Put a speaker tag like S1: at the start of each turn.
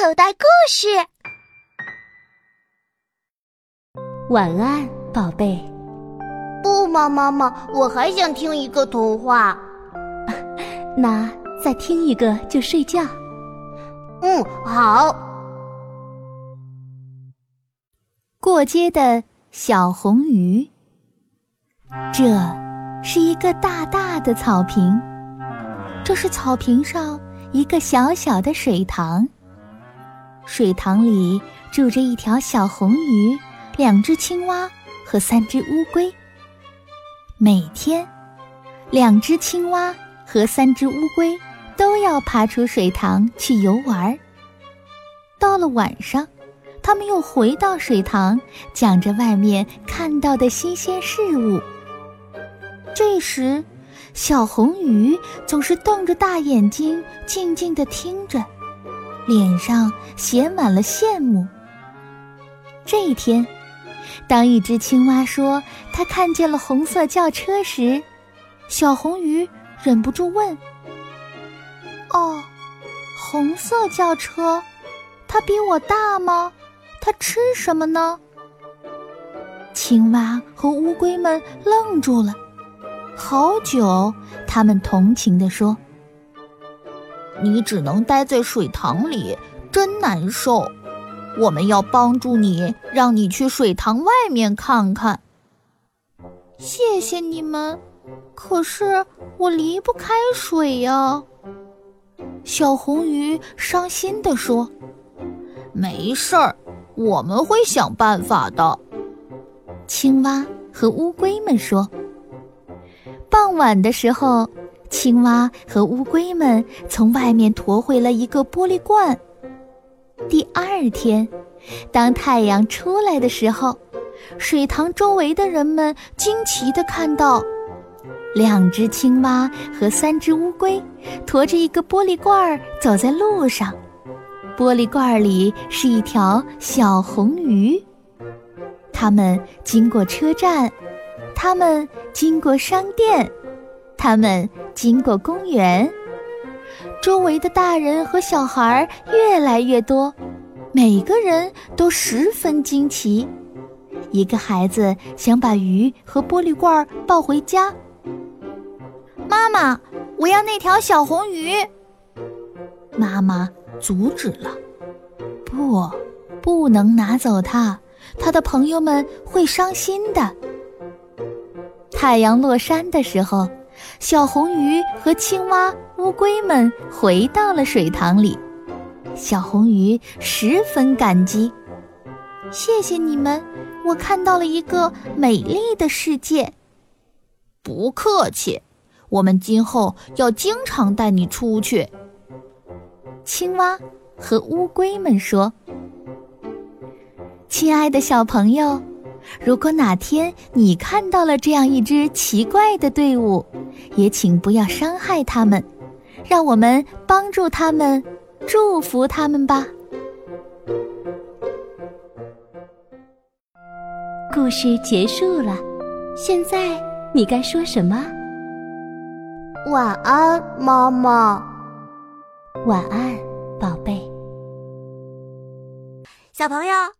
S1: 口袋故事。
S2: 晚安，宝贝。
S1: 不嘛，妈妈，我还想听一个童话。
S2: 那再听一个就睡觉。
S1: 嗯，好。
S2: 过街的小红鱼。这是一个大大的草坪，这是草坪上一个小小的水塘。水塘里住着一条小红鱼，两只青蛙和三只乌龟。每天，两只青蛙和三只乌龟都要爬出水塘去游玩。到了晚上，他们又回到水塘，讲着外面看到的新鲜事物。这时，小红鱼总是瞪着大眼睛，静静地听着，脸上写满了羡慕。这一天。当一只青蛙说它看见了红色轿车时，小红鱼忍不住问：“哦，红色轿车，它比我大吗？它吃什么呢？”青蛙和乌龟们愣住了，好久，他们同情地说：“你只能待在水塘里，真难受。”我们要帮助你，让你去水塘外面看看。谢谢你们，可是我离不开水呀。小红鱼伤心地说：“没事儿，我们会想办法的。”青蛙和乌龟们说。傍晚的时候，青蛙和乌龟们从外面驮回了一个玻璃罐。第二天，当太阳出来的时候，水塘周围的人们惊奇地看到，两只青蛙和三只乌龟驮着一个玻璃罐儿走在路上，玻璃罐儿里是一条小红鱼。他们经过车站，他们经过商店，他们经过公园。周围的大人和小孩越来越多，每个人都十分惊奇。一个孩子想把鱼和玻璃罐抱回家。妈妈，我要那条小红鱼。妈妈阻止了，不，不能拿走它，他的朋友们会伤心的。太阳落山的时候。小红鱼和青蛙、乌龟们回到了水塘里，小红鱼十分感激，谢谢你们，我看到了一个美丽的世界。不客气，我们今后要经常带你出去。青蛙和乌龟们说：“亲爱的小朋友。”如果哪天你看到了这样一支奇怪的队伍，也请不要伤害他们，让我们帮助他们，祝福他们吧。故事结束了，现在你该说什么？
S1: 晚安，妈妈。
S2: 晚安，宝贝。
S3: 小朋友。